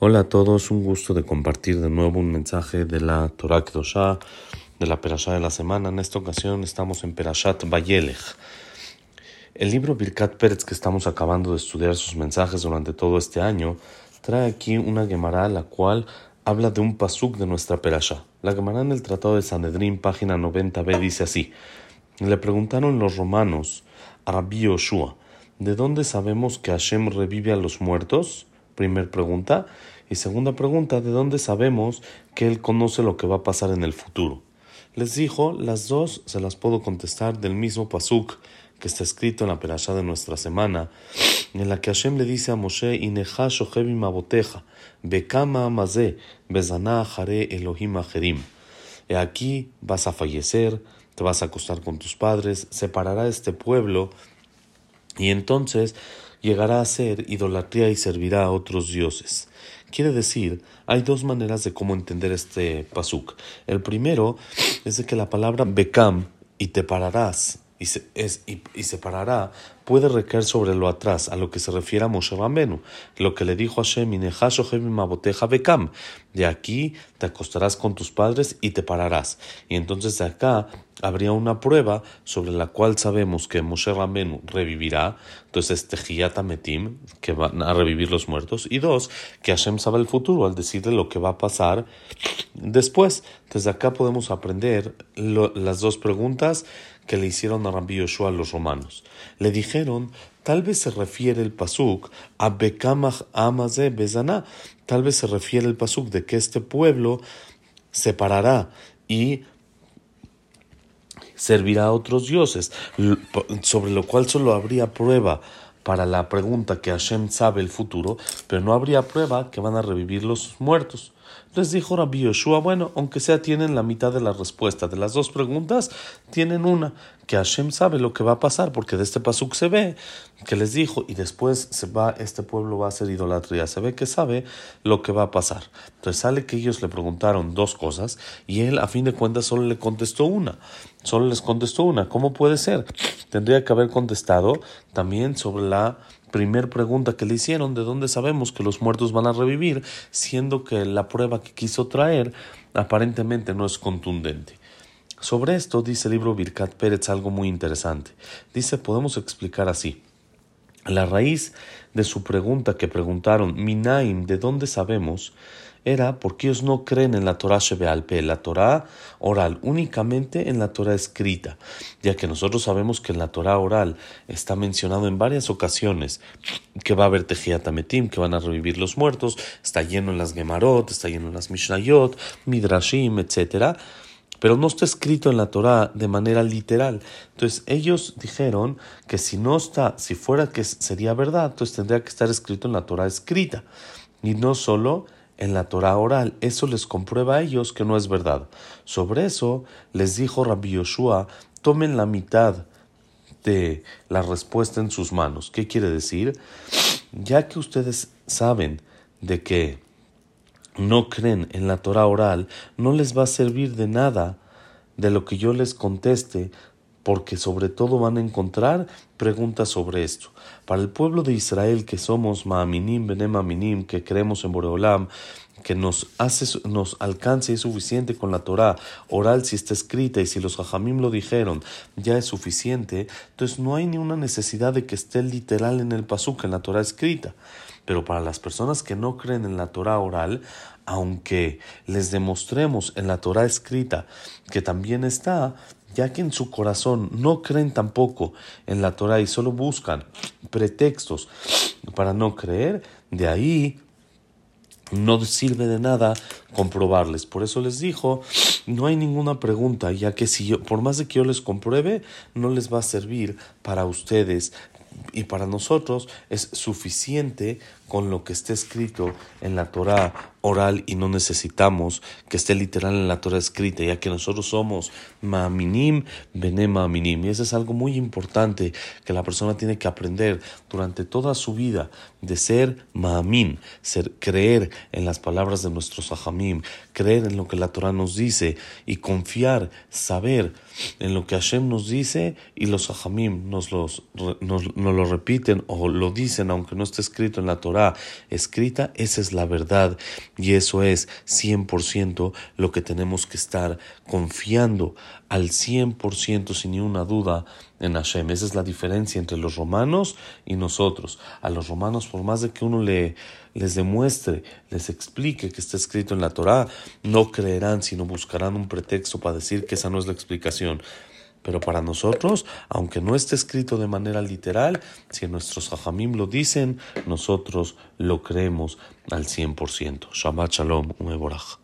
Hola a todos, un gusto de compartir de nuevo un mensaje de la Torah Kedoshá, de la Perashá de la semana. En esta ocasión estamos en Perashat Vayelech. El libro Birkat Pérez que estamos acabando de estudiar sus mensajes durante todo este año trae aquí una Gemara la cual habla de un pasuk de nuestra Perashá. La Gemara en el Tratado de Sanedrín, página 90b, dice así. Le preguntaron los romanos a Rabbi Yoshua, ¿de dónde sabemos que Hashem revive a los muertos? Primer pregunta. Y segunda pregunta, ¿de dónde sabemos que Él conoce lo que va a pasar en el futuro? Les dijo, las dos se las puedo contestar del mismo pasuk que está escrito en la perashá de nuestra semana, en la que Hashem le dice a Moshe, Ineja shochevim aboteja, bekama amazé, bezana jare Elohim ajerim. Y aquí vas a fallecer, te vas a acostar con tus padres, separará este pueblo, y entonces llegará a ser idolatría y servirá a otros dioses. Quiere decir, hay dos maneras de cómo entender este pasuk. El primero es de que la palabra bekam y te pararás y, se, es, y, y separará puede recaer sobre lo atrás, a lo que se refiere a Moshe Rambenu, lo que le dijo a Hashem, bekam, de aquí te acostarás con tus padres y te pararás. Y entonces de acá habría una prueba sobre la cual sabemos que Moshe Rambenu revivirá, entonces Tejiyata Metim, que van a revivir los muertos, y dos, que Hashem sabe el futuro al decirle lo que va a pasar después. Desde acá podemos aprender lo, las dos preguntas que le hicieron a Rabbi Yoshua los romanos. Le dijeron, tal vez se refiere el pasuk a Bekamach Amaze Bezaná, tal vez se refiere el pasuk de que este pueblo separará y servirá a otros dioses, sobre lo cual solo habría prueba para la pregunta que Hashem sabe el futuro, pero no habría prueba que van a revivir los muertos. Les dijo Rabbi Yoshua, bueno, aunque sea tienen la mitad de la respuesta de las dos preguntas, tienen una, que Hashem sabe lo que va a pasar, porque de este pasuk se ve que les dijo, y después se va, este pueblo va a hacer idolatría, se ve que sabe lo que va a pasar. Entonces sale que ellos le preguntaron dos cosas, y él a fin de cuentas solo le contestó una, solo les contestó una, ¿cómo puede ser? Tendría que haber contestado también sobre la primer pregunta que le hicieron, ¿de dónde sabemos que los muertos van a revivir? Siendo que la prueba que quiso traer aparentemente no es contundente. Sobre esto dice el libro Birkat Pérez algo muy interesante. Dice, podemos explicar así. La raíz de su pregunta que preguntaron, Minaim, ¿de dónde sabemos? era porque ellos no creen en la Torah Shebealpe, la Torah oral, únicamente en la Torah escrita, ya que nosotros sabemos que en la Torah oral está mencionado en varias ocasiones que va a haber Tejiatametim, que van a revivir los muertos, está lleno en las Gemarot, está lleno en las Mishnayot, Midrashim, etc., pero no está escrito en la Torah de manera literal. Entonces ellos dijeron que si no está, si fuera que sería verdad, entonces tendría que estar escrito en la Torah escrita y no solo en la Torah oral. Eso les comprueba a ellos que no es verdad. Sobre eso les dijo Rabbi Yoshua, tomen la mitad de la respuesta en sus manos. ¿Qué quiere decir? Ya que ustedes saben de que no creen en la Torah oral, no les va a servir de nada de lo que yo les conteste, porque sobre todo van a encontrar preguntas sobre esto. Para el pueblo de Israel que somos Maaminim, Benem que creemos en Boreolam, que nos hace, nos alcance y es suficiente con la Torah oral si está escrita y si los hajamim lo dijeron, ya es suficiente, entonces no hay ni una necesidad de que esté literal en el pasuk, en la Torah escrita. Pero para las personas que no creen en la Torah oral, aunque les demostremos en la Torah escrita que también está, ya que en su corazón no creen tampoco en la Torah y solo buscan pretextos para no creer, de ahí no sirve de nada comprobarles. Por eso les dijo, no hay ninguna pregunta, ya que si yo, por más de que yo les compruebe, no les va a servir para ustedes y para nosotros es suficiente con lo que esté escrito en la Torah oral y no necesitamos que esté literal en la Torah escrita, ya que nosotros somos ma'aminim, bene ma'aminim. Y eso es algo muy importante que la persona tiene que aprender durante toda su vida, de ser ma'amin, ser, creer en las palabras de nuestros ajamim, creer en lo que la Torah nos dice y confiar, saber en lo que Hashem nos dice y los ajamim nos, los, nos, nos lo repiten o lo dicen aunque no esté escrito en la Torah Escrita, esa es la verdad y eso es 100% lo que tenemos que estar confiando al 100% sin ni una duda en Hashem. Esa es la diferencia entre los romanos y nosotros. A los romanos, por más de que uno le, les demuestre, les explique que está escrito en la Torah, no creerán, sino buscarán un pretexto para decir que esa no es la explicación. Pero para nosotros, aunque no esté escrito de manera literal, si nuestros hajamim lo dicen, nosotros lo creemos al 100%. Shabbat Shalom, Umeborach.